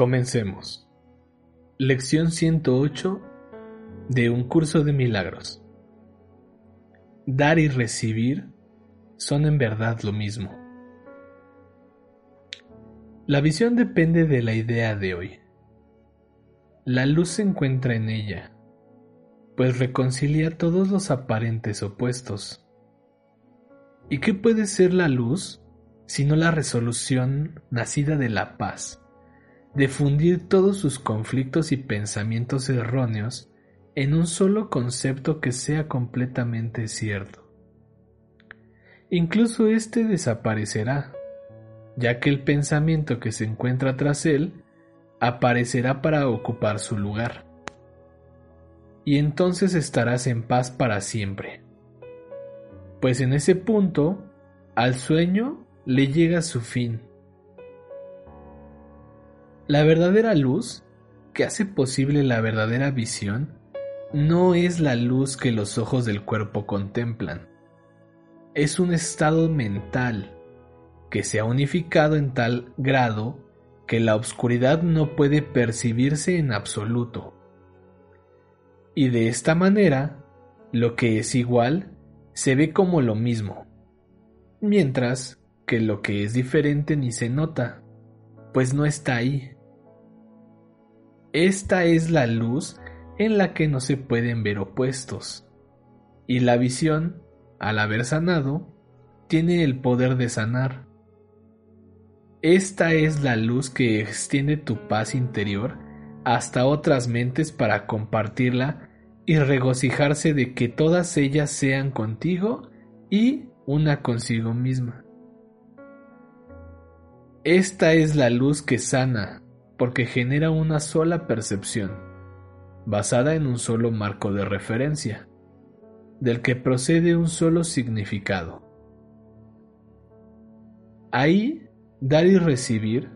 Comencemos. Lección 108 de un curso de milagros. Dar y recibir son en verdad lo mismo. La visión depende de la idea de hoy. La luz se encuentra en ella, pues reconcilia todos los aparentes opuestos. ¿Y qué puede ser la luz sino la resolución nacida de la paz? De fundir todos sus conflictos y pensamientos erróneos en un solo concepto que sea completamente cierto. Incluso éste desaparecerá, ya que el pensamiento que se encuentra tras él aparecerá para ocupar su lugar. Y entonces estarás en paz para siempre. Pues en ese punto, al sueño le llega su fin la verdadera luz, que hace posible la verdadera visión, no es la luz que los ojos del cuerpo contemplan. Es un estado mental que se ha unificado en tal grado que la oscuridad no puede percibirse en absoluto. Y de esta manera, lo que es igual se ve como lo mismo, mientras que lo que es diferente ni se nota, pues no está ahí. Esta es la luz en la que no se pueden ver opuestos. Y la visión, al haber sanado, tiene el poder de sanar. Esta es la luz que extiende tu paz interior hasta otras mentes para compartirla y regocijarse de que todas ellas sean contigo y una consigo misma. Esta es la luz que sana, porque genera una sola percepción, basada en un solo marco de referencia, del que procede un solo significado. Ahí, dar y recibir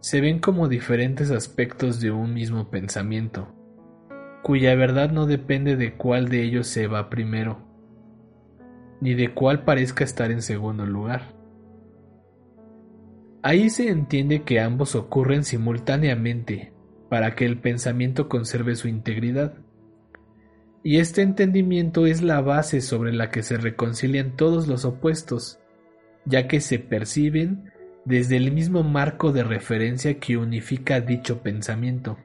se ven como diferentes aspectos de un mismo pensamiento, cuya verdad no depende de cuál de ellos se va primero, ni de cuál parezca estar en segundo lugar. Ahí se entiende que ambos ocurren simultáneamente para que el pensamiento conserve su integridad. Y este entendimiento es la base sobre la que se reconcilian todos los opuestos, ya que se perciben desde el mismo marco de referencia que unifica dicho pensamiento.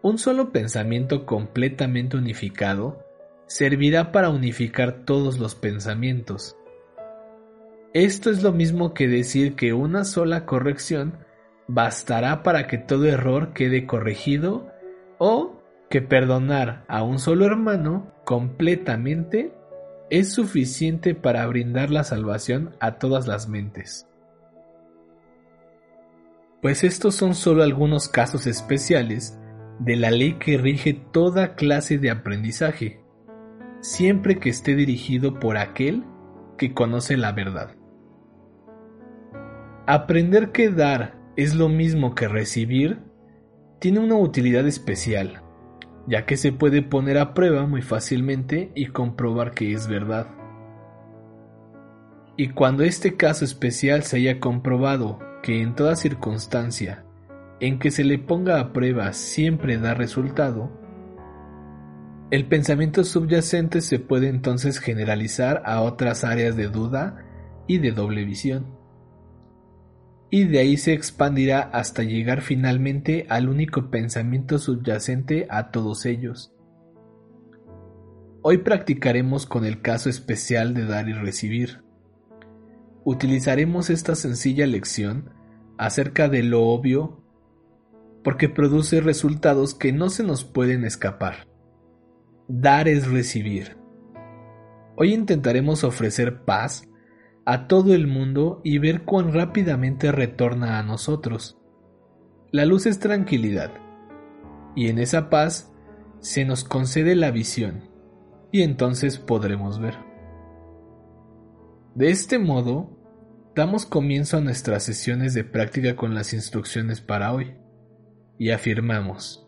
Un solo pensamiento completamente unificado servirá para unificar todos los pensamientos, esto es lo mismo que decir que una sola corrección bastará para que todo error quede corregido o que perdonar a un solo hermano completamente es suficiente para brindar la salvación a todas las mentes. Pues estos son solo algunos casos especiales de la ley que rige toda clase de aprendizaje, siempre que esté dirigido por aquel que conoce la verdad. Aprender que dar es lo mismo que recibir tiene una utilidad especial, ya que se puede poner a prueba muy fácilmente y comprobar que es verdad. Y cuando este caso especial se haya comprobado que en toda circunstancia en que se le ponga a prueba siempre da resultado, el pensamiento subyacente se puede entonces generalizar a otras áreas de duda y de doble visión y de ahí se expandirá hasta llegar finalmente al único pensamiento subyacente a todos ellos. Hoy practicaremos con el caso especial de dar y recibir. Utilizaremos esta sencilla lección acerca de lo obvio porque produce resultados que no se nos pueden escapar. Dar es recibir. Hoy intentaremos ofrecer paz a todo el mundo y ver cuán rápidamente retorna a nosotros. La luz es tranquilidad, y en esa paz se nos concede la visión, y entonces podremos ver. De este modo, damos comienzo a nuestras sesiones de práctica con las instrucciones para hoy, y afirmamos,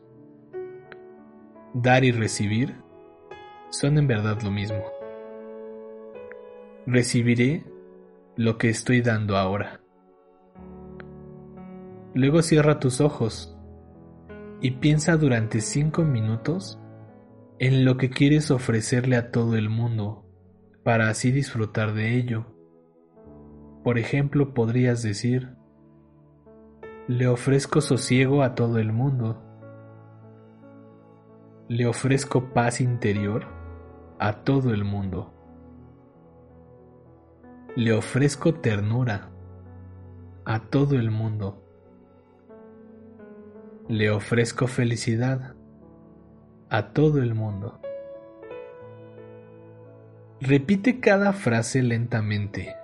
dar y recibir son en verdad lo mismo. Recibiré lo que estoy dando ahora. Luego cierra tus ojos y piensa durante cinco minutos en lo que quieres ofrecerle a todo el mundo para así disfrutar de ello. Por ejemplo, podrías decir, le ofrezco sosiego a todo el mundo. Le ofrezco paz interior a todo el mundo. Le ofrezco ternura a todo el mundo. Le ofrezco felicidad a todo el mundo. Repite cada frase lentamente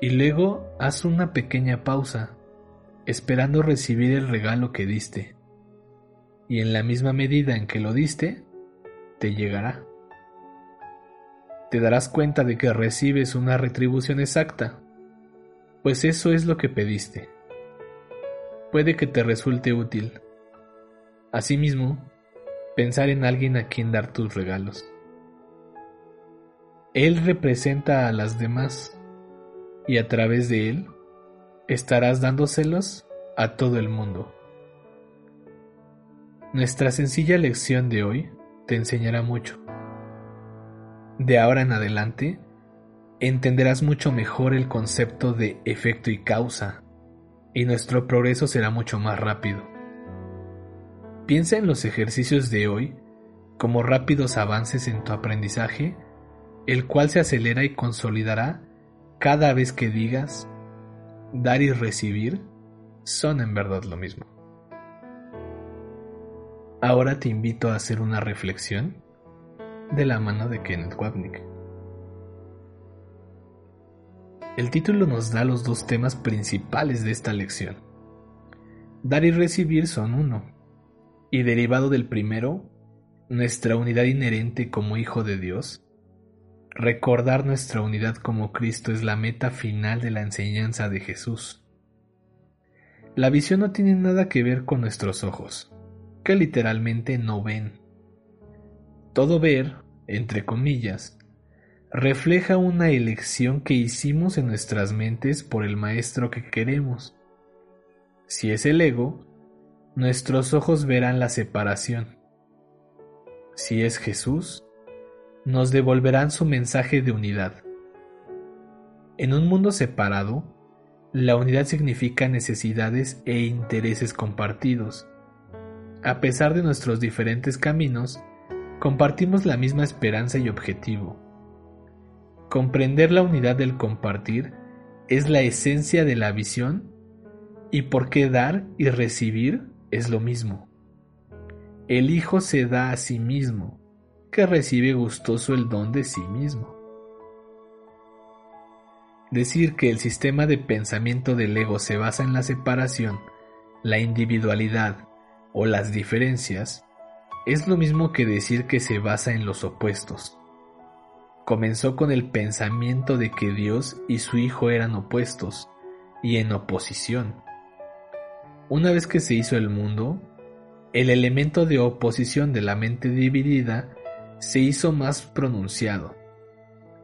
y luego haz una pequeña pausa, esperando recibir el regalo que diste. Y en la misma medida en que lo diste, te llegará te darás cuenta de que recibes una retribución exacta, pues eso es lo que pediste. Puede que te resulte útil. Asimismo, pensar en alguien a quien dar tus regalos. Él representa a las demás y a través de él estarás dándoselos a todo el mundo. Nuestra sencilla lección de hoy te enseñará mucho de ahora en adelante, entenderás mucho mejor el concepto de efecto y causa, y nuestro progreso será mucho más rápido. Piensa en los ejercicios de hoy como rápidos avances en tu aprendizaje, el cual se acelera y consolidará cada vez que digas, dar y recibir son en verdad lo mismo. Ahora te invito a hacer una reflexión de la mano de Kenneth Wapnick. El título nos da los dos temas principales de esta lección. Dar y recibir son uno, y derivado del primero, nuestra unidad inherente como Hijo de Dios, recordar nuestra unidad como Cristo es la meta final de la enseñanza de Jesús. La visión no tiene nada que ver con nuestros ojos, que literalmente no ven. Todo ver entre comillas, refleja una elección que hicimos en nuestras mentes por el maestro que queremos. Si es el ego, nuestros ojos verán la separación. Si es Jesús, nos devolverán su mensaje de unidad. En un mundo separado, la unidad significa necesidades e intereses compartidos. A pesar de nuestros diferentes caminos, compartimos la misma esperanza y objetivo. Comprender la unidad del compartir es la esencia de la visión y por qué dar y recibir es lo mismo. El Hijo se da a sí mismo, que recibe gustoso el don de sí mismo. Decir que el sistema de pensamiento del ego se basa en la separación, la individualidad o las diferencias es lo mismo que decir que se basa en los opuestos. Comenzó con el pensamiento de que Dios y su Hijo eran opuestos y en oposición. Una vez que se hizo el mundo, el elemento de oposición de la mente dividida se hizo más pronunciado.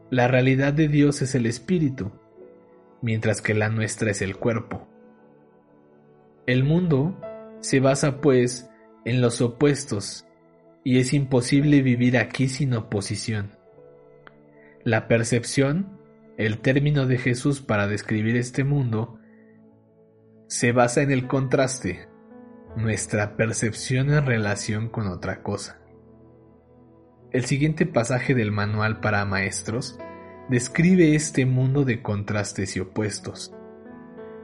La realidad de Dios es el espíritu, mientras que la nuestra es el cuerpo. El mundo se basa pues en los opuestos y es imposible vivir aquí sin oposición. La percepción, el término de Jesús para describir este mundo, se basa en el contraste, nuestra percepción en relación con otra cosa. El siguiente pasaje del manual para maestros describe este mundo de contrastes y opuestos.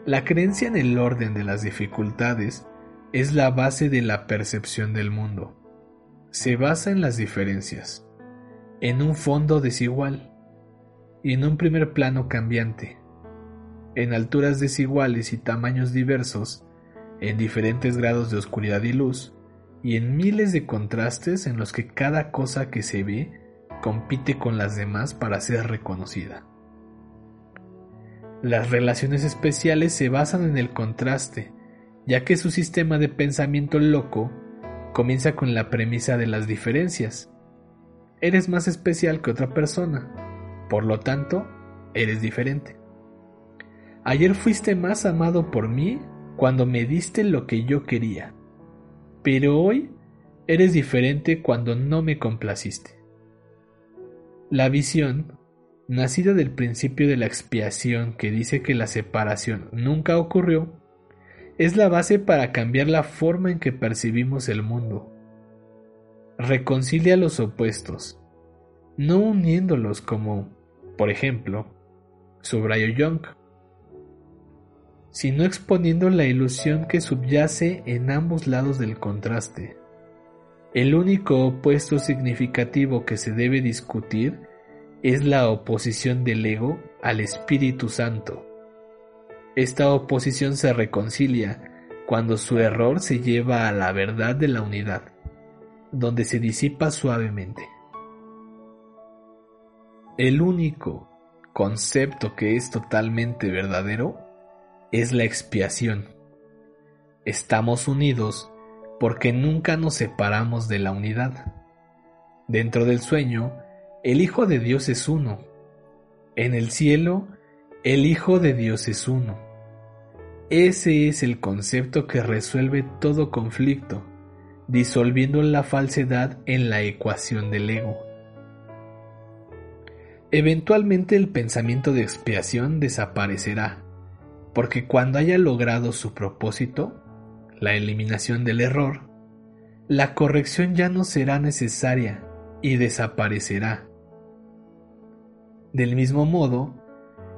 La creencia en el orden de las dificultades es la base de la percepción del mundo se basa en las diferencias, en un fondo desigual, en un primer plano cambiante, en alturas desiguales y tamaños diversos, en diferentes grados de oscuridad y luz, y en miles de contrastes en los que cada cosa que se ve compite con las demás para ser reconocida. Las relaciones especiales se basan en el contraste, ya que su sistema de pensamiento loco comienza con la premisa de las diferencias. Eres más especial que otra persona, por lo tanto, eres diferente. Ayer fuiste más amado por mí cuando me diste lo que yo quería, pero hoy eres diferente cuando no me complaciste. La visión, nacida del principio de la expiación que dice que la separación nunca ocurrió, es la base para cambiar la forma en que percibimos el mundo. Reconcilia los opuestos, no uniéndolos como, por ejemplo, subrayo Young, sino exponiendo la ilusión que subyace en ambos lados del contraste. El único opuesto significativo que se debe discutir es la oposición del ego al Espíritu Santo. Esta oposición se reconcilia cuando su error se lleva a la verdad de la unidad, donde se disipa suavemente. El único concepto que es totalmente verdadero es la expiación. Estamos unidos porque nunca nos separamos de la unidad. Dentro del sueño, el Hijo de Dios es uno. En el cielo, el Hijo de Dios es uno. Ese es el concepto que resuelve todo conflicto, disolviendo la falsedad en la ecuación del ego. Eventualmente el pensamiento de expiación desaparecerá, porque cuando haya logrado su propósito, la eliminación del error, la corrección ya no será necesaria y desaparecerá. Del mismo modo,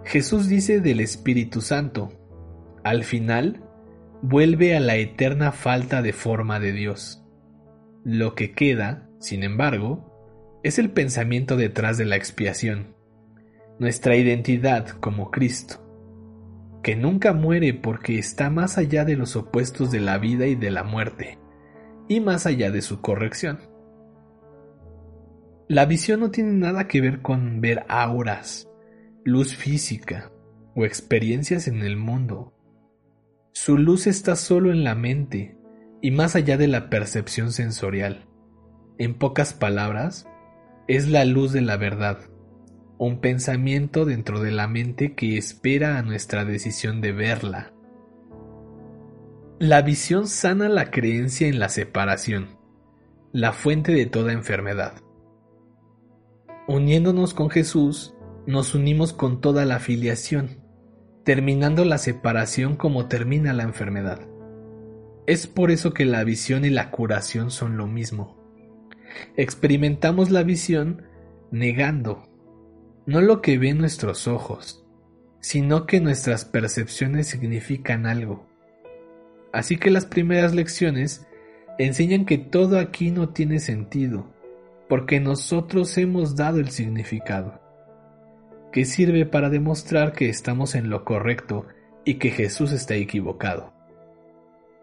Jesús dice del Espíritu Santo, al final, vuelve a la eterna falta de forma de Dios. Lo que queda, sin embargo, es el pensamiento detrás de la expiación, nuestra identidad como Cristo que nunca muere porque está más allá de los opuestos de la vida y de la muerte, y más allá de su corrección. La visión no tiene nada que ver con ver auras, luz física o experiencias en el mundo. Su luz está solo en la mente y más allá de la percepción sensorial. En pocas palabras, es la luz de la verdad un pensamiento dentro de la mente que espera a nuestra decisión de verla. La visión sana la creencia en la separación, la fuente de toda enfermedad. Uniéndonos con Jesús, nos unimos con toda la filiación, terminando la separación como termina la enfermedad. Es por eso que la visión y la curación son lo mismo. Experimentamos la visión negando, no lo que ven nuestros ojos, sino que nuestras percepciones significan algo. Así que las primeras lecciones enseñan que todo aquí no tiene sentido, porque nosotros hemos dado el significado, que sirve para demostrar que estamos en lo correcto y que Jesús está equivocado.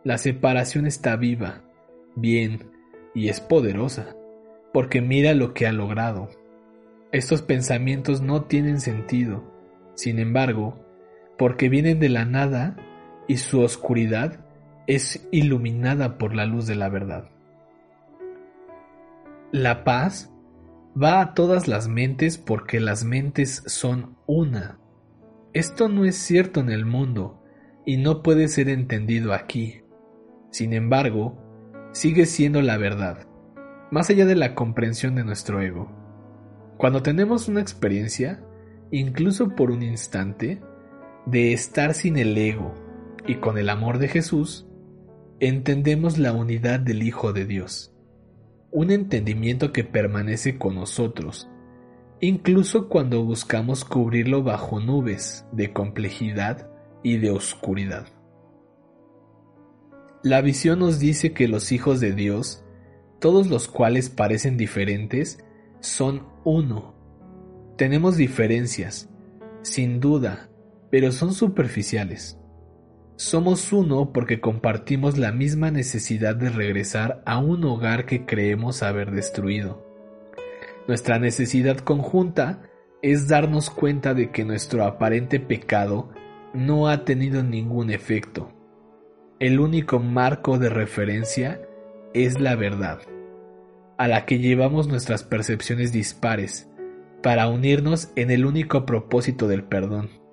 La separación está viva, bien y es poderosa, porque mira lo que ha logrado estos pensamientos no tienen sentido, sin embargo, porque vienen de la nada y su oscuridad es iluminada por la luz de la verdad. La paz va a todas las mentes porque las mentes son una. Esto no es cierto en el mundo y no puede ser entendido aquí. Sin embargo, sigue siendo la verdad, más allá de la comprensión de nuestro ego. Cuando tenemos una experiencia, incluso por un instante, de estar sin el ego y con el amor de Jesús, entendemos la unidad del Hijo de Dios, un entendimiento que permanece con nosotros, incluso cuando buscamos cubrirlo bajo nubes de complejidad y de oscuridad. La visión nos dice que los hijos de Dios, todos los cuales parecen diferentes, son uno. Tenemos diferencias, sin duda, pero son superficiales. Somos uno porque compartimos la misma necesidad de regresar a un hogar que creemos haber destruido. Nuestra necesidad conjunta es darnos cuenta de que nuestro aparente pecado no ha tenido ningún efecto. El único marco de referencia es la verdad, a la que llevamos nuestras percepciones dispares, para unirnos en el único propósito del perdón.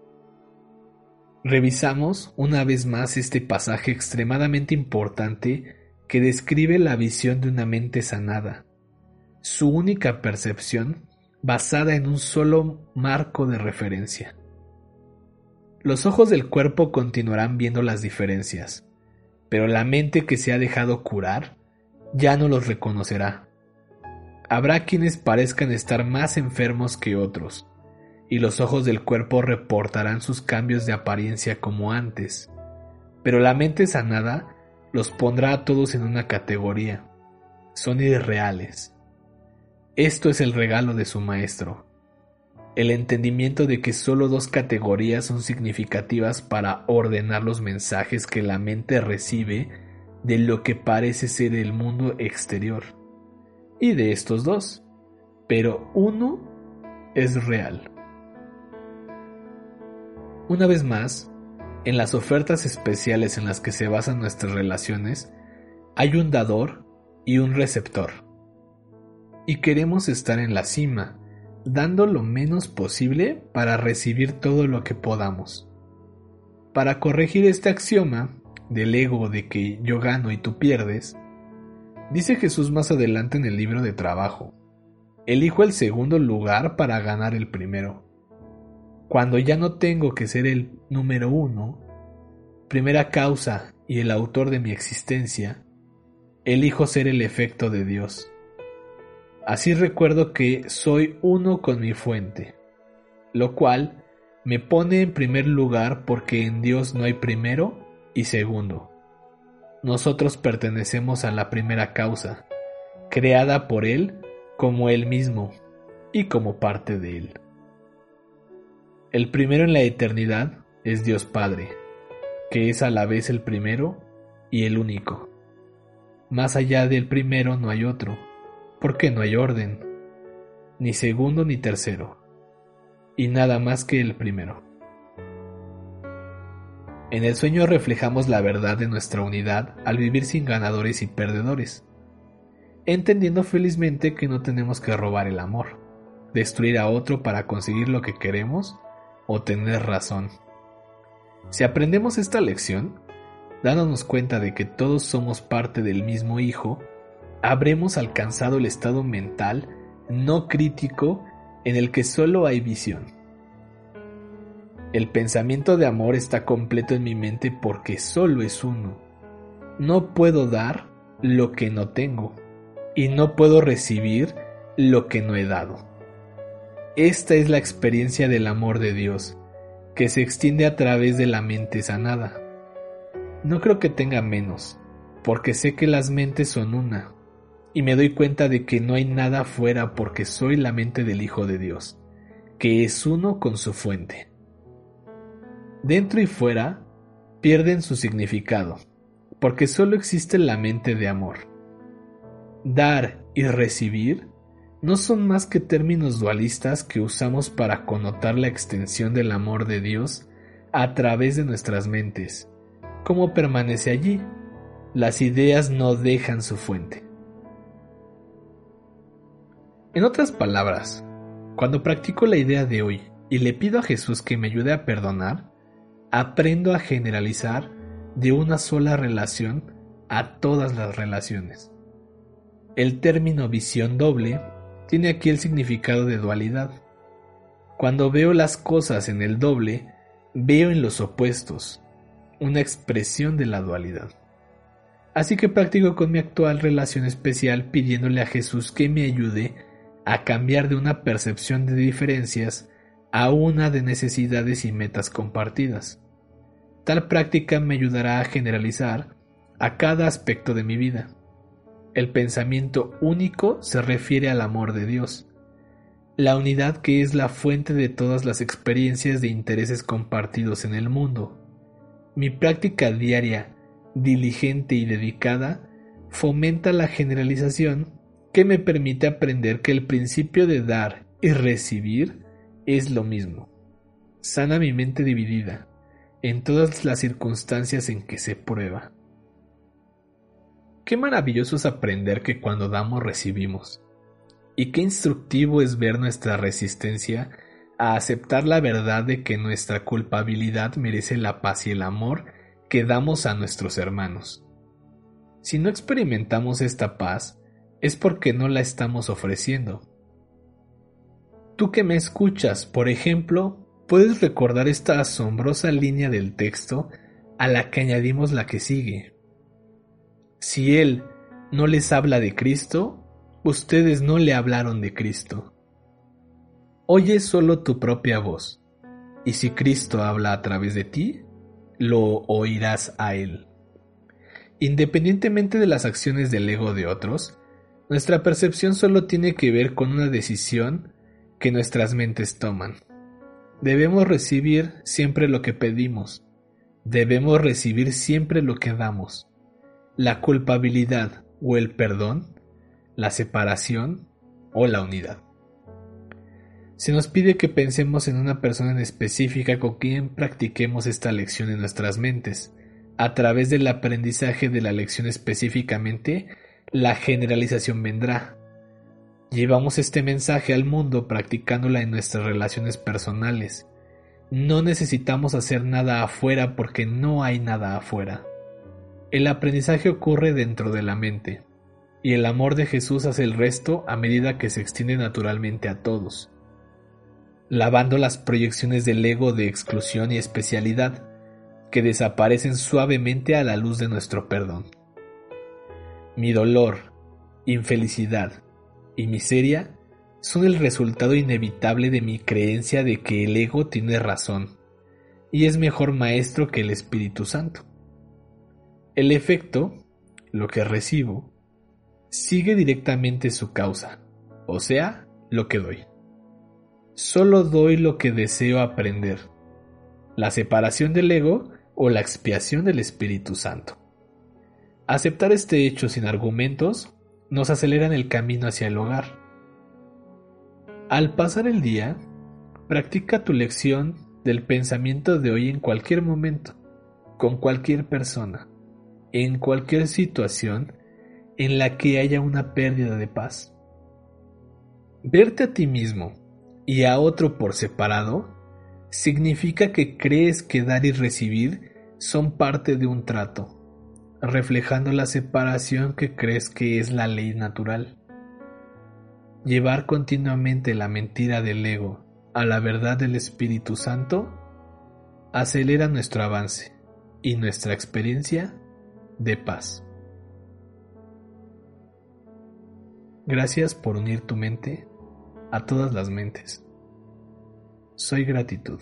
Revisamos una vez más este pasaje extremadamente importante que describe la visión de una mente sanada, su única percepción basada en un solo marco de referencia. Los ojos del cuerpo continuarán viendo las diferencias, pero la mente que se ha dejado curar ya no los reconocerá. Habrá quienes parezcan estar más enfermos que otros, y los ojos del cuerpo reportarán sus cambios de apariencia como antes, pero la mente sanada los pondrá a todos en una categoría. Son irreales. Esto es el regalo de su maestro. El entendimiento de que solo dos categorías son significativas para ordenar los mensajes que la mente recibe de lo que parece ser el mundo exterior. Y de estos dos. Pero uno es real. Una vez más, en las ofertas especiales en las que se basan nuestras relaciones, hay un dador y un receptor y queremos estar en la cima, dando lo menos posible para recibir todo lo que podamos. Para corregir este axioma del ego de que yo gano y tú pierdes, dice Jesús más adelante en el libro de trabajo, elijo el segundo lugar para ganar el primero. Cuando ya no tengo que ser el número uno, primera causa y el autor de mi existencia, elijo ser el efecto de Dios Así recuerdo que soy uno con mi fuente, lo cual me pone en primer lugar porque en Dios no hay primero y segundo. Nosotros pertenecemos a la primera causa, creada por Él como Él mismo y como parte de Él. El primero en la eternidad es Dios Padre, que es a la vez el primero y el único. Más allá del primero no hay otro porque no hay orden, ni segundo ni tercero, y nada más que el primero. En el sueño reflejamos la verdad de nuestra unidad al vivir sin ganadores y perdedores, entendiendo felizmente que no tenemos que robar el amor, destruir a otro para conseguir lo que queremos o tener razón. Si aprendemos esta lección, dándonos cuenta de que todos somos parte del mismo Hijo, habremos alcanzado el estado mental no crítico en el que solo hay visión. El pensamiento de amor está completo en mi mente porque solo es uno. No puedo dar lo que no tengo y no puedo recibir lo que no he dado. Esta es la experiencia del amor de Dios, que se extiende a través de la mente sanada. No creo que tenga menos, porque sé que las mentes son una, y me doy cuenta de que no hay nada afuera porque soy la mente del Hijo de Dios, que es uno con su fuente. Dentro y fuera pierden su significado, porque solo existe la mente de amor. Dar y recibir no son más que términos dualistas que usamos para connotar la extensión del amor de Dios a través de nuestras mentes. ¿Cómo permanece allí? Las ideas no dejan su fuente. En otras palabras, cuando practico la idea de hoy y le pido a Jesús que me ayude a perdonar, aprendo a generalizar de una sola relación a todas las relaciones. El término visión doble tiene aquí el significado de dualidad. Cuando veo las cosas en el doble, veo en los opuestos, una expresión de la dualidad. Así que practico con mi actual relación especial pidiéndole a Jesús que me ayude a cambiar de una percepción de diferencias a una de necesidades y metas compartidas. Tal práctica me ayudará a generalizar a cada aspecto de mi vida. El pensamiento único se refiere al amor de Dios. la unidad que es la fuente de todas las experiencias de intereses compartidos en el mundo. Mi práctica diaria, diligente y dedicada, fomenta la generalización que me permite aprender que el principio de dar y recibir es lo mismo. Sana mi mente dividida en todas las circunstancias en que se prueba. Qué maravilloso es aprender que cuando damos recibimos. Y qué instructivo es ver nuestra resistencia a aceptar la verdad de que nuestra culpabilidad merece la paz y el amor que damos a nuestros hermanos. Si no experimentamos esta paz, es porque no la estamos ofreciendo. Tú que me escuchas, por ejemplo, puedes recordar esta asombrosa línea del texto a la que añadimos la que sigue. Si Él no les habla de Cristo, ustedes no le hablaron de Cristo. Oye solo tu propia voz, y si Cristo habla a través de ti, lo oirás a Él. Independientemente de las acciones del ego de otros, nuestra percepción solo tiene que ver con una decisión que nuestras mentes toman. Debemos recibir siempre lo que pedimos. Debemos recibir siempre lo que damos. La culpabilidad o el perdón, la separación o la unidad. Se nos pide que pensemos en una persona en específica con quien practiquemos esta lección en nuestras mentes. A través del aprendizaje de la lección específicamente, la generalización vendrá. Llevamos este mensaje al mundo practicándola en nuestras relaciones personales. No necesitamos hacer nada afuera porque no hay nada afuera. El aprendizaje ocurre dentro de la mente, y el amor de Jesús hace el resto a medida que se extiende naturalmente a todos, lavando las proyecciones del ego de exclusión y especialidad, que desaparecen suavemente a la luz de nuestro perdón. Mi dolor, infelicidad y miseria son el resultado inevitable de mi creencia de que el ego tiene razón y es mejor maestro que el Espíritu Santo. El efecto, lo que recibo, sigue directamente su causa, o sea, lo que doy. Solo doy lo que deseo aprender, la separación del ego o la expiación del Espíritu Santo. Aceptar este hecho sin argumentos nos acelera en el camino hacia el hogar. Al pasar el día, practica tu lección del pensamiento de hoy en cualquier momento, con cualquier persona, en cualquier situación en la que haya una pérdida de paz. Verte a ti mismo y a otro por separado significa que crees que dar y recibir son parte de un trato reflejando la separación que crees que es la ley natural. Llevar continuamente la mentira del ego a la verdad del Espíritu Santo acelera nuestro avance y nuestra experiencia de paz. Gracias por unir tu mente a todas las mentes. Soy gratitud.